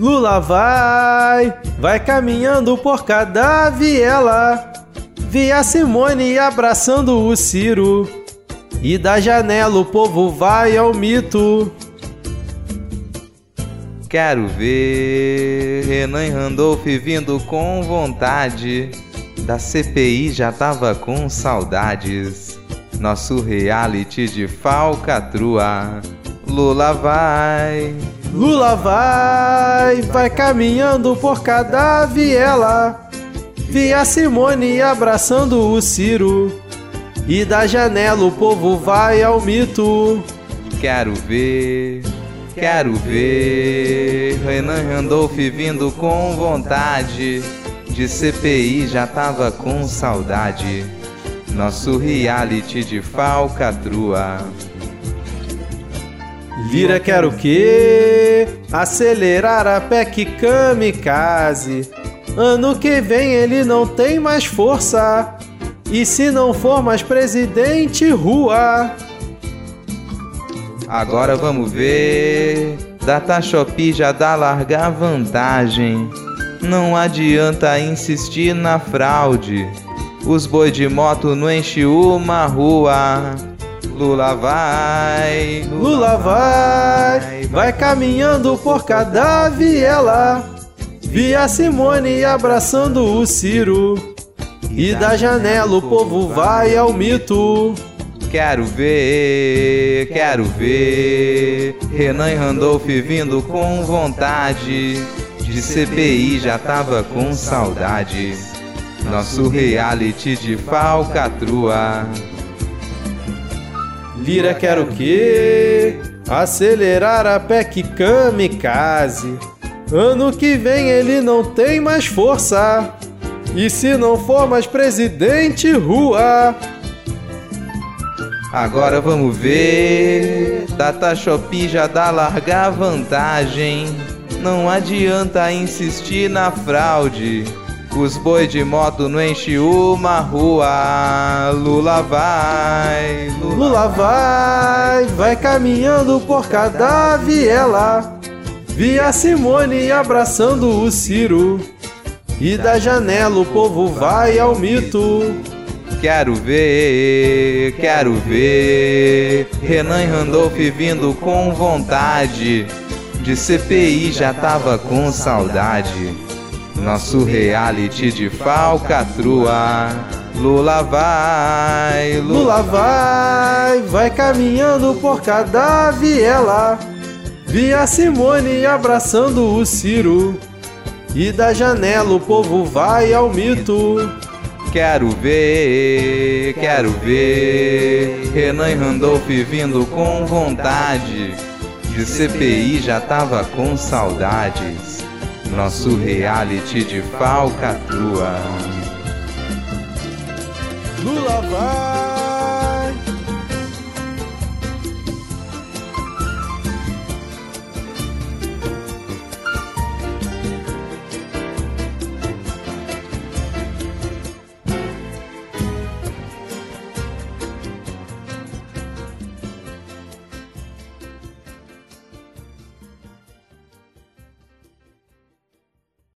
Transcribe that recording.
Lula vai, vai caminhando por cada viela. Vi a Simone abraçando o Ciro. E da janela o povo vai ao mito. Quero ver Renan Randolph vindo com vontade. Da CPI já tava com saudades. Nosso reality de falcatrua. Lula vai. Lula vai, vai caminhando por cada viela. Vi a Simone abraçando o Ciro. E da janela o povo vai ao mito. Quero ver, quero ver Renan Randolph vindo com vontade. De CPI já tava com saudade. Nosso reality de falcatrua. Lira quer o quê? Acelerar a PEC kamikaze. Ano que vem ele não tem mais força. E se não for mais presidente, rua. Agora vamos ver. Data Shopee já dá larga vantagem. Não adianta insistir na fraude. Os boi de moto não enche uma rua. Lula vai, Lula vai, vai caminhando por cada viela. Vi a Simone abraçando o Ciro. E da janela o povo vai ao mito. Quero ver, quero ver Renan e Randolph vindo com vontade. De CPI já tava com saudade. Nosso reality de falcatrua. Lira quer o quê? Acelerar a PEC kamikaze. Ano que vem ele não tem mais força. E se não for mais presidente, rua. Agora vamos ver. Data Shopee já dá larga vantagem. Não adianta insistir na fraude. Os boi de moto não enche uma rua. Lula vai, Lula, Lula vai, vai caminhando por cada viela. Vi a Simone abraçando o Ciro. E da janela o povo vai ao mito. Quero ver, quero ver Renan e Randolph vindo com vontade. De CPI já tava com saudade. Nosso reality de falcatrua. Lula vai, Lula, Lula vai, vai caminhando por cada viela. Vi a Simone abraçando o Ciro. E da janela o povo vai ao mito. Quero ver, quero ver Renan e Randolph vindo com vontade. De CPI já tava com saudades. Nosso reality de falcatrua. Lula vai.